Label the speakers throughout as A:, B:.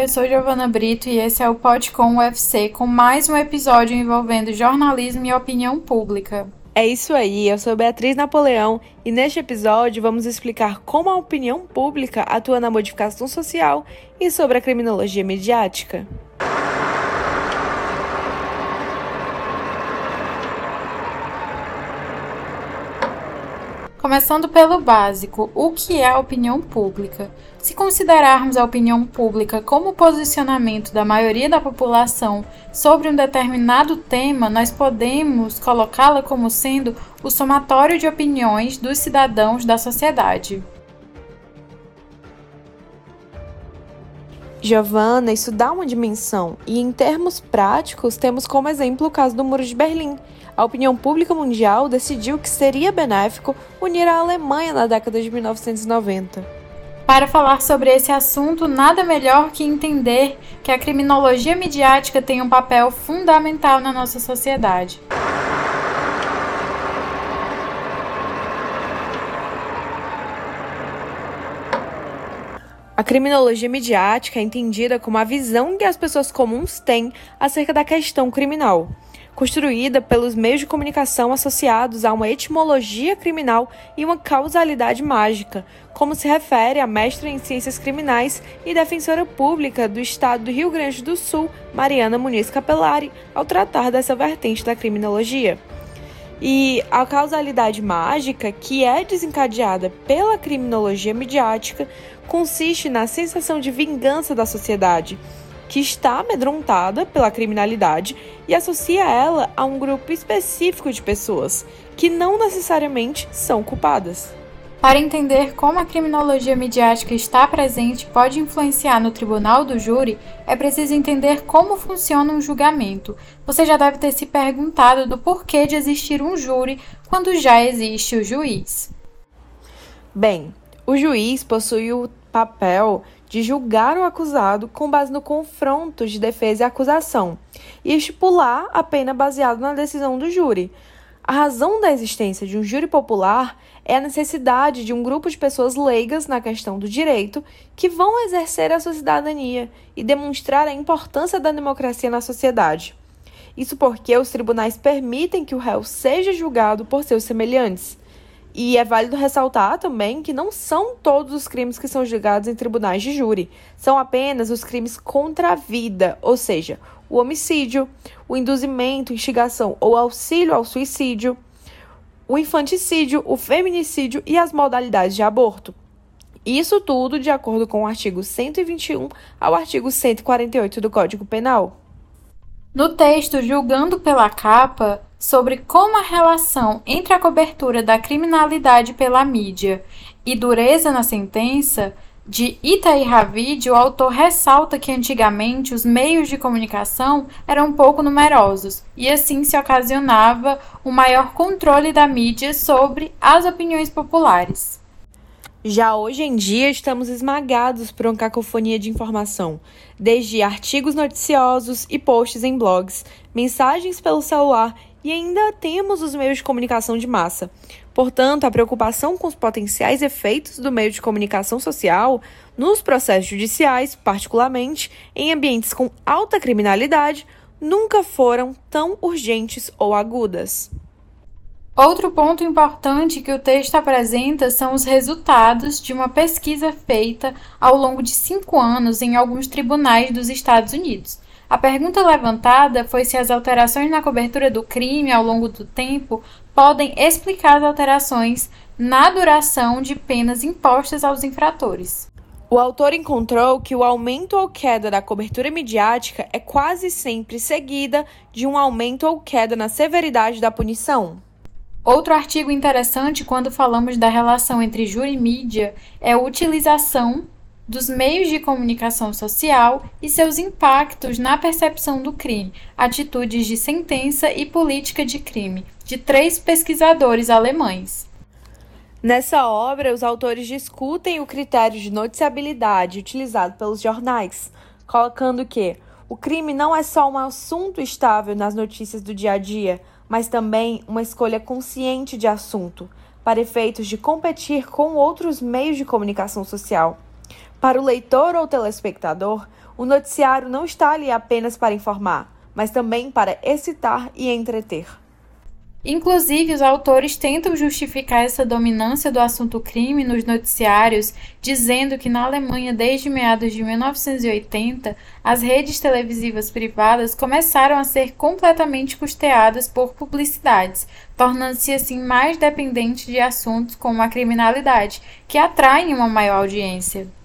A: eu sou Giovana Brito e esse é o Podcom UFC com mais um episódio envolvendo jornalismo e opinião pública.
B: É isso aí, eu sou Beatriz Napoleão e neste episódio vamos explicar como a opinião pública atua na modificação social e sobre a criminologia mediática.
A: Começando pelo básico, o que é a opinião pública? Se considerarmos a opinião pública como o posicionamento da maioria da população sobre um determinado tema, nós podemos colocá-la como sendo o somatório de opiniões dos cidadãos da sociedade.
B: Giovana, isso dá uma dimensão, e em termos práticos, temos como exemplo o caso do Muro de Berlim a opinião pública mundial decidiu que seria benéfico unir a Alemanha na década de 1990.
A: Para falar sobre esse assunto, nada melhor que entender que a criminologia midiática tem um papel fundamental na nossa sociedade.
B: A criminologia midiática é entendida como a visão que as pessoas comuns têm acerca da questão criminal construída pelos meios de comunicação associados a uma etimologia criminal e uma causalidade mágica, como se refere a mestra em ciências criminais e defensora pública do estado do Rio Grande do Sul, Mariana Muniz Capelari, ao tratar dessa vertente da criminologia. E a causalidade mágica, que é desencadeada pela criminologia midiática, consiste na sensação de vingança da sociedade que está amedrontada pela criminalidade e associa ela a um grupo específico de pessoas que não necessariamente são culpadas.
A: Para entender como a criminologia midiática está presente e pode influenciar no tribunal do júri, é preciso entender como funciona um julgamento. Você já deve ter se perguntado do porquê de existir um júri quando já existe o juiz.
B: Bem, o juiz possui o papel de julgar o acusado com base no confronto de defesa e acusação e estipular a pena baseada na decisão do júri. A razão da existência de um júri popular é a necessidade de um grupo de pessoas leigas na questão do direito que vão exercer a sua cidadania e demonstrar a importância da democracia na sociedade. Isso porque os tribunais permitem que o réu seja julgado por seus semelhantes. E é válido ressaltar também que não são todos os crimes que são julgados em tribunais de júri, são apenas os crimes contra a vida, ou seja, o homicídio, o induzimento, instigação ou auxílio ao suicídio, o infanticídio, o feminicídio e as modalidades de aborto. Isso tudo de acordo com o artigo 121 ao artigo 148 do Código Penal.
A: No texto Julgando pela Capa, sobre como a relação entre a cobertura da criminalidade pela mídia e dureza na sentença, de Itaí Ravid, o autor ressalta que antigamente os meios de comunicação eram pouco numerosos e assim se ocasionava um maior controle da mídia sobre as opiniões populares.
B: Já hoje em dia, estamos esmagados por uma cacofonia de informação, desde artigos noticiosos e posts em blogs, mensagens pelo celular e ainda temos os meios de comunicação de massa. Portanto, a preocupação com os potenciais efeitos do meio de comunicação social nos processos judiciais, particularmente em ambientes com alta criminalidade, nunca foram tão urgentes ou agudas.
A: Outro ponto importante que o texto apresenta são os resultados de uma pesquisa feita ao longo de cinco anos em alguns tribunais dos Estados Unidos. A pergunta levantada foi se as alterações na cobertura do crime ao longo do tempo podem explicar as alterações na duração de penas impostas aos infratores.
B: O autor encontrou que o aumento ou queda da cobertura midiática é quase sempre seguida de um aumento ou queda na severidade da punição.
A: Outro artigo interessante quando falamos da relação entre júri e mídia é a utilização dos meios de comunicação social e seus impactos na percepção do crime, atitudes de sentença e política de crime, de três pesquisadores alemães.
B: Nessa obra, os autores discutem o critério de noticiabilidade utilizado pelos jornais, colocando que o crime não é só um assunto estável nas notícias do dia a dia, mas também uma escolha consciente de assunto, para efeitos de competir com outros meios de comunicação social. Para o leitor ou telespectador, o noticiário não está ali apenas para informar, mas também para excitar e entreter.
A: Inclusive, os autores tentam justificar essa dominância do assunto crime nos noticiários, dizendo que na Alemanha, desde meados de 1980, as redes televisivas privadas começaram a ser completamente custeadas por publicidades, tornando-se assim mais dependentes de assuntos como a criminalidade, que atraem uma maior audiência.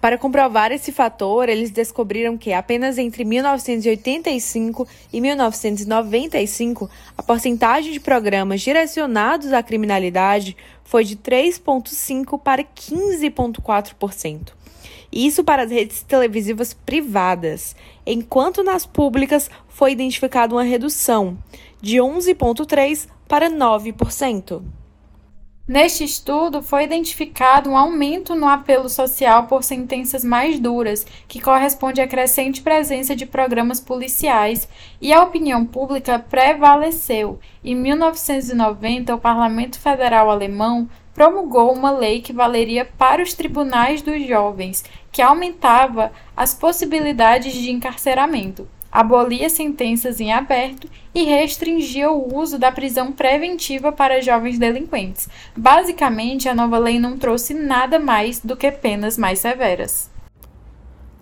B: Para comprovar esse fator, eles descobriram que apenas entre 1985 e 1995, a porcentagem de programas direcionados à criminalidade foi de 3,5% para 15,4%. Isso para as redes televisivas privadas, enquanto nas públicas foi identificada uma redução de 11,3% para 9%.
A: Neste estudo, foi identificado um aumento no apelo social por sentenças mais duras, que corresponde à crescente presença de programas policiais, e a opinião pública prevaleceu. Em 1990, o Parlamento Federal Alemão promulgou uma lei que valeria para os tribunais dos jovens, que aumentava as possibilidades de encarceramento abolia sentenças em aberto e restringia o uso da prisão preventiva para jovens delinquentes. Basicamente, a nova lei não trouxe nada mais do que penas mais severas.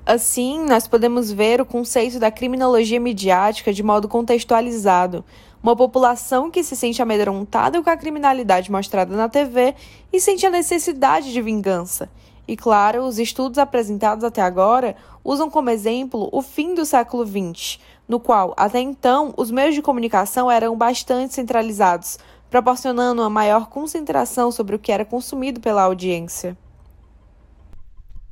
B: Assim, nós podemos ver o conceito da criminologia midiática de modo contextualizado. Uma população que se sente amedrontada com a criminalidade mostrada na TV e sente a necessidade de vingança. E claro, os estudos apresentados até agora usam como exemplo o fim do século XX, no qual, até então, os meios de comunicação eram bastante centralizados, proporcionando uma maior concentração sobre o que era consumido pela audiência.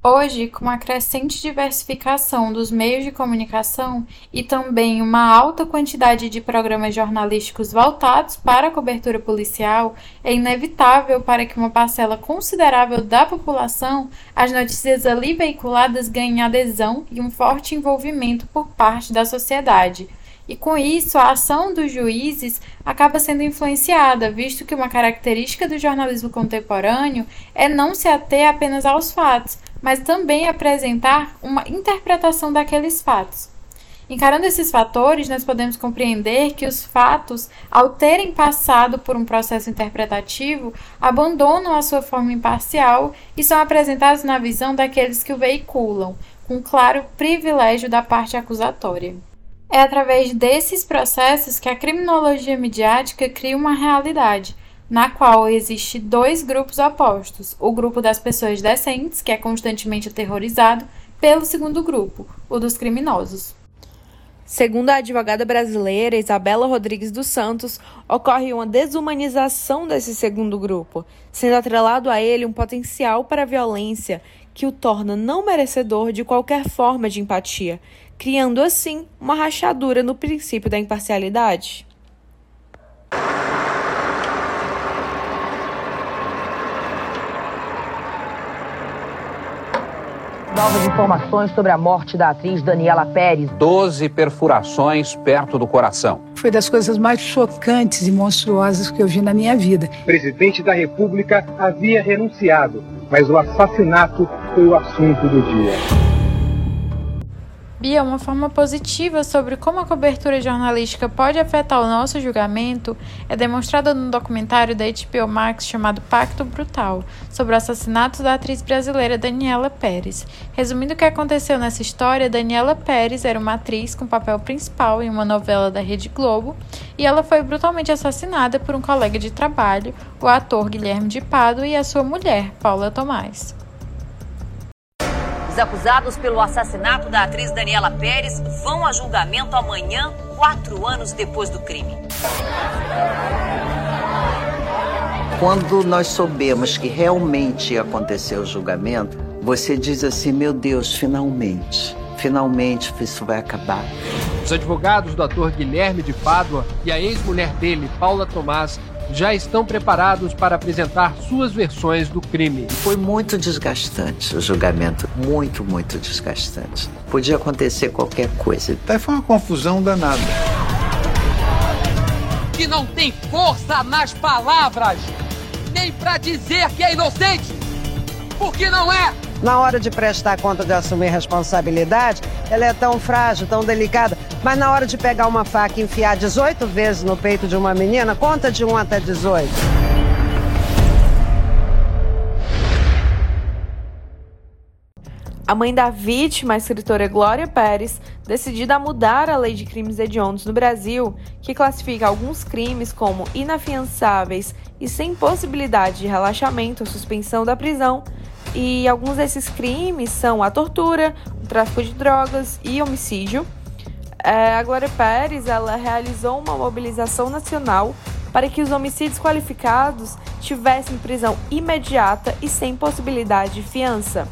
A: Hoje, com a crescente diversificação dos meios de comunicação e também uma alta quantidade de programas jornalísticos voltados para a cobertura policial, é inevitável para que uma parcela considerável da população as notícias ali veiculadas ganhem adesão e um forte envolvimento por parte da sociedade. E com isso, a ação dos juízes acaba sendo influenciada, visto que uma característica do jornalismo contemporâneo é não se ater apenas aos fatos, mas também apresentar uma interpretação daqueles fatos. Encarando esses fatores, nós podemos compreender que os fatos, ao terem passado por um processo interpretativo, abandonam a sua forma imparcial e são apresentados na visão daqueles que o veiculam, com claro privilégio da parte acusatória. É através desses processos que a criminologia midiática cria uma realidade, na qual existe dois grupos opostos: o grupo das pessoas decentes, que é constantemente aterrorizado, pelo segundo grupo, o dos criminosos.
B: Segundo a advogada brasileira Isabela Rodrigues dos Santos, ocorre uma desumanização desse segundo grupo, sendo atrelado a ele um potencial para a violência que o torna não merecedor de qualquer forma de empatia, criando assim uma rachadura no princípio da imparcialidade.
C: Novas informações sobre a morte da atriz Daniela Pérez.
D: Doze perfurações perto do coração.
E: Foi das coisas mais chocantes e monstruosas que eu vi na minha vida.
F: O presidente da República havia renunciado, mas o assassinato foi o assunto do dia.
A: Bia, uma forma positiva sobre como a cobertura jornalística pode afetar o nosso julgamento é demonstrada no documentário da HBO Max chamado Pacto Brutal, sobre o assassinato da atriz brasileira Daniela Pérez. Resumindo o que aconteceu nessa história, Daniela Pérez era uma atriz com papel principal em uma novela da Rede Globo e ela foi brutalmente assassinada por um colega de trabalho, o ator Guilherme de Pado, e a sua mulher, Paula Tomás.
C: Os acusados pelo assassinato da atriz Daniela Pérez vão a julgamento amanhã, quatro anos depois do crime.
G: Quando nós soubemos que realmente ia acontecer o julgamento, você diz assim: meu Deus, finalmente, finalmente isso vai acabar.
H: Os advogados do ator Guilherme de Pádua e a ex-mulher dele, Paula Tomás, já estão preparados para apresentar suas versões do crime.
G: Foi muito desgastante o julgamento, muito, muito desgastante. Podia acontecer qualquer coisa.
I: Até foi uma confusão danada.
J: Que não tem força nas palavras, nem para dizer que é inocente, porque não é.
I: Na hora de prestar conta de assumir responsabilidade, ela é tão frágil, tão delicada. Mas na hora de pegar uma faca e enfiar 18 vezes no peito de uma menina, conta de 1 até 18.
B: A mãe da vítima, a escritora Glória Pérez, decidida a mudar a lei de crimes hediondos no Brasil, que classifica alguns crimes como inafiançáveis e sem possibilidade de relaxamento ou suspensão da prisão, e alguns desses crimes são a tortura, o tráfico de drogas e homicídio. É, a Glória Pérez ela realizou uma mobilização nacional para que os homicídios qualificados tivessem prisão imediata e sem possibilidade de fiança.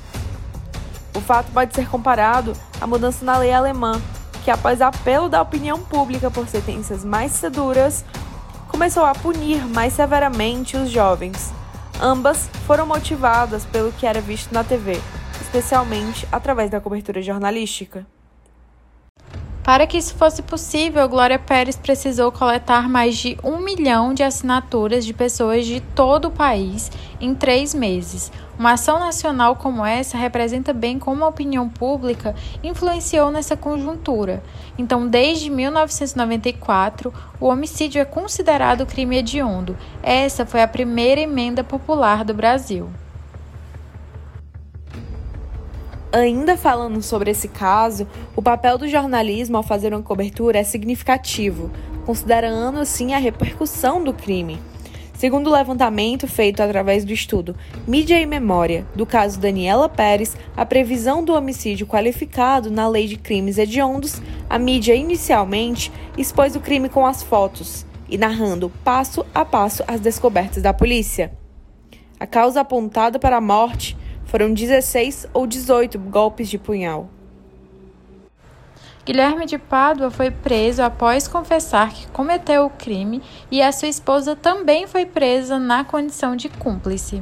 B: O fato pode ser comparado à mudança na lei alemã, que, após apelo da opinião pública por sentenças mais duras, começou a punir mais severamente os jovens. Ambas foram motivadas pelo que era visto na TV, especialmente através da cobertura jornalística.
A: Para que isso fosse possível, Glória Pérez precisou coletar mais de um milhão de assinaturas de pessoas de todo o país em três meses. Uma ação nacional como essa representa bem como a opinião pública influenciou nessa conjuntura. Então, desde 1994, o homicídio é considerado crime hediondo. Essa foi a primeira emenda popular do Brasil.
B: Ainda falando sobre esse caso, o papel do jornalismo ao fazer uma cobertura é significativo, considerando assim a repercussão do crime. Segundo o levantamento feito através do estudo Mídia e Memória do caso Daniela Pérez, a previsão do homicídio qualificado na Lei de Crimes Hediondos, a mídia inicialmente expôs o crime com as fotos e narrando passo a passo as descobertas da polícia. A causa apontada para a morte foram 16 ou 18 golpes de punhal.
A: Guilherme de Pádua foi preso após confessar que cometeu o crime e a sua esposa também foi presa na condição de cúmplice.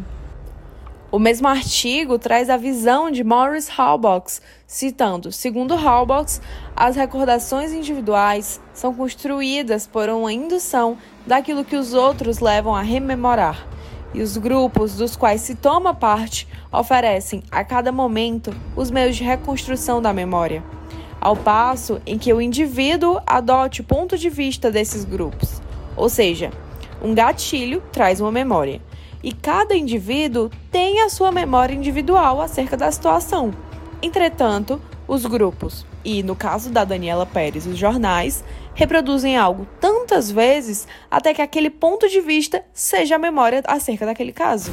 B: O mesmo artigo traz a visão de Morris Halbox, citando: segundo Halbox, as recordações individuais são construídas por uma indução daquilo que os outros levam a rememorar e os grupos dos quais se toma parte oferecem a cada momento os meios de reconstrução da memória, ao passo em que o indivíduo adote o ponto de vista desses grupos. Ou seja, um gatilho traz uma memória, e cada indivíduo tem a sua memória individual acerca da situação. Entretanto, os grupos, e no caso da Daniela Pérez, os jornais, reproduzem algo tantas vezes até que aquele ponto de vista seja a memória acerca daquele caso.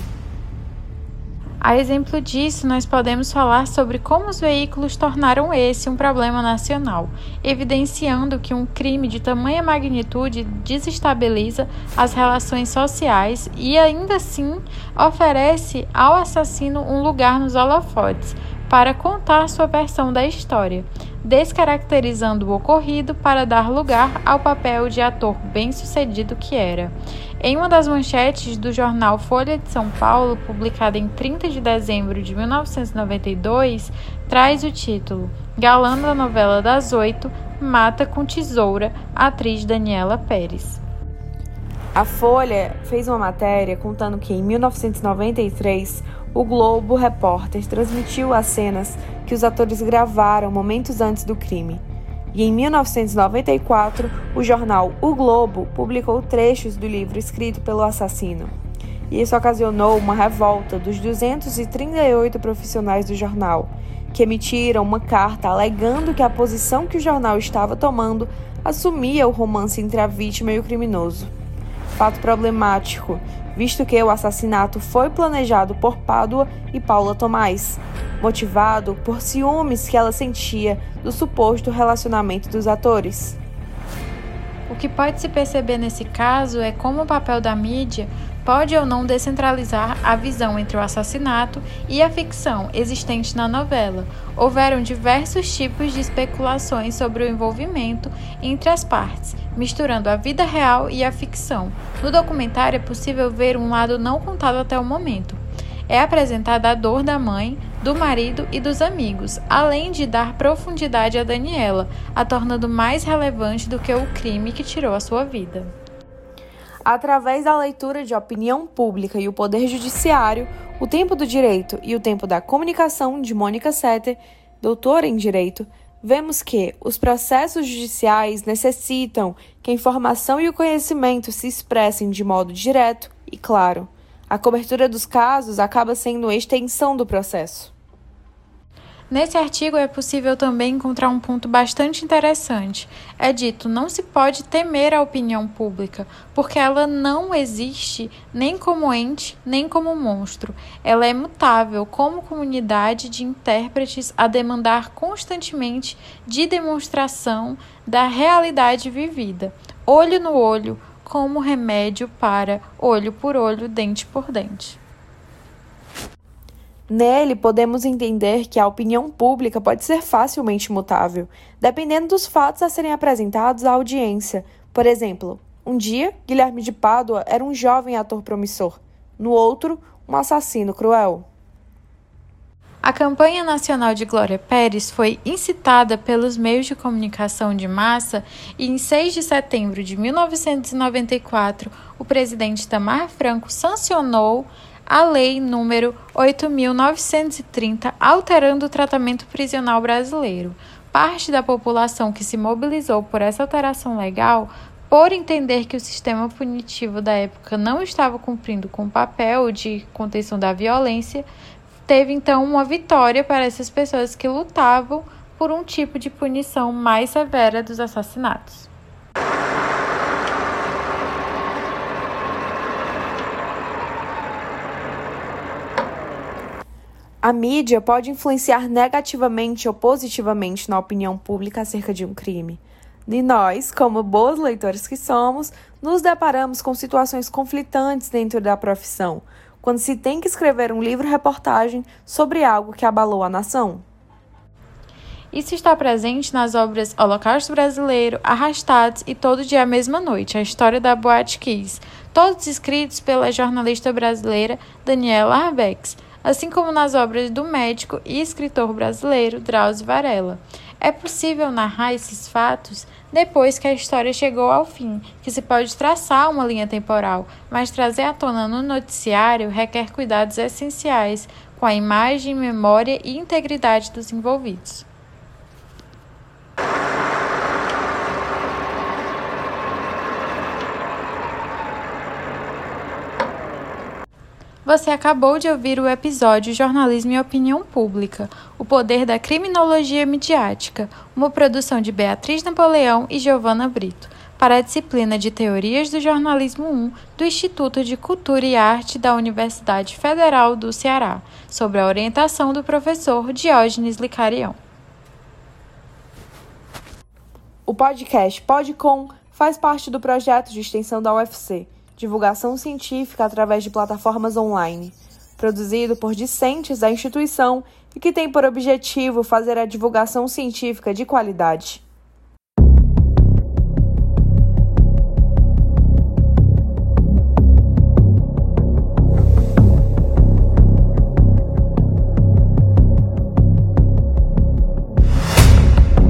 A: A exemplo disso, nós podemos falar sobre como os veículos tornaram esse um problema nacional, evidenciando que um crime de tamanha magnitude desestabiliza as relações sociais e, ainda assim, oferece ao assassino um lugar nos holofotes para contar sua versão da história descaracterizando o ocorrido para dar lugar ao papel de ator bem-sucedido que era. Em uma das manchetes do jornal Folha de São Paulo, publicada em 30 de dezembro de 1992, traz o título Galã da novela das oito mata com tesoura a atriz Daniela Pérez.
B: A Folha fez uma matéria contando que em 1993 o Globo Repórter transmitiu as cenas que os atores gravaram momentos antes do crime. E em 1994, o jornal O Globo publicou trechos do livro escrito pelo assassino. E isso ocasionou uma revolta dos 238 profissionais do jornal, que emitiram uma carta alegando que a posição que o jornal estava tomando assumia o romance entre a vítima e o criminoso. Fato problemático, visto que o assassinato foi planejado por Pádua e Paula Tomás, motivado por ciúmes que ela sentia do suposto relacionamento dos atores.
A: O que pode se perceber nesse caso é como o papel da mídia pode ou não descentralizar a visão entre o assassinato e a ficção existente na novela. Houveram diversos tipos de especulações sobre o envolvimento entre as partes, misturando a vida real e a ficção. No documentário é possível ver um lado não contado até o momento. É apresentada a dor da mãe, do marido e dos amigos, além de dar profundidade a Daniela, a tornando mais relevante do que o crime que tirou a sua vida.
B: Através da leitura de opinião pública e o poder judiciário, O Tempo do Direito e o Tempo da Comunicação, de Mônica Setter, doutora em Direito, vemos que os processos judiciais necessitam que a informação e o conhecimento se expressem de modo direto e claro. A cobertura dos casos acaba sendo a extensão do processo.
A: Nesse artigo é possível também encontrar um ponto bastante interessante. É dito: não se pode temer a opinião pública, porque ela não existe nem como ente, nem como monstro. Ela é mutável como comunidade de intérpretes a demandar constantemente de demonstração da realidade vivida, olho no olho, como remédio para olho por olho, dente por dente.
B: Nele, podemos entender que a opinião pública pode ser facilmente mutável, dependendo dos fatos a serem apresentados à audiência. Por exemplo, um dia, Guilherme de Pádua era um jovem ator promissor, no outro, um assassino cruel.
A: A campanha nacional de Glória Pérez foi incitada pelos meios de comunicação de massa e, em 6 de setembro de 1994, o presidente Tamar Franco sancionou a Lei número 8.930, alterando o tratamento prisional brasileiro. Parte da população que se mobilizou por essa alteração legal, por entender que o sistema punitivo da época não estava cumprindo com o papel de contenção da violência, teve então uma vitória para essas pessoas que lutavam por um tipo de punição mais severa dos assassinatos.
B: A mídia pode influenciar negativamente ou positivamente na opinião pública acerca de um crime. E nós, como boas leitores que somos, nos deparamos com situações conflitantes dentro da profissão, quando se tem que escrever um livro-reportagem sobre algo que abalou a nação.
A: Isso está presente nas obras Holocausto Brasileiro, Arrastados e Todo Dia a Mesma Noite, a história da Boate Kiss, todos escritos pela jornalista brasileira Daniela Arbex, assim como nas obras do médico e escritor brasileiro Drauzio Varela. É possível narrar esses fatos depois que a história chegou ao fim, que se pode traçar uma linha temporal, mas trazer à tona no noticiário requer cuidados essenciais com a imagem, memória e integridade dos envolvidos. Você acabou de ouvir o episódio Jornalismo e Opinião Pública: O Poder da Criminologia Midiática, uma produção de Beatriz Napoleão e Giovana Brito, para a disciplina de Teorias do Jornalismo 1 do Instituto de Cultura e Arte da Universidade Federal do Ceará, sob a orientação do professor Diógenes Licarião.
B: O podcast Podcom faz parte do projeto de extensão da UFC divulgação científica através de plataformas online, produzido por discentes da instituição e que tem por objetivo fazer a divulgação científica de qualidade.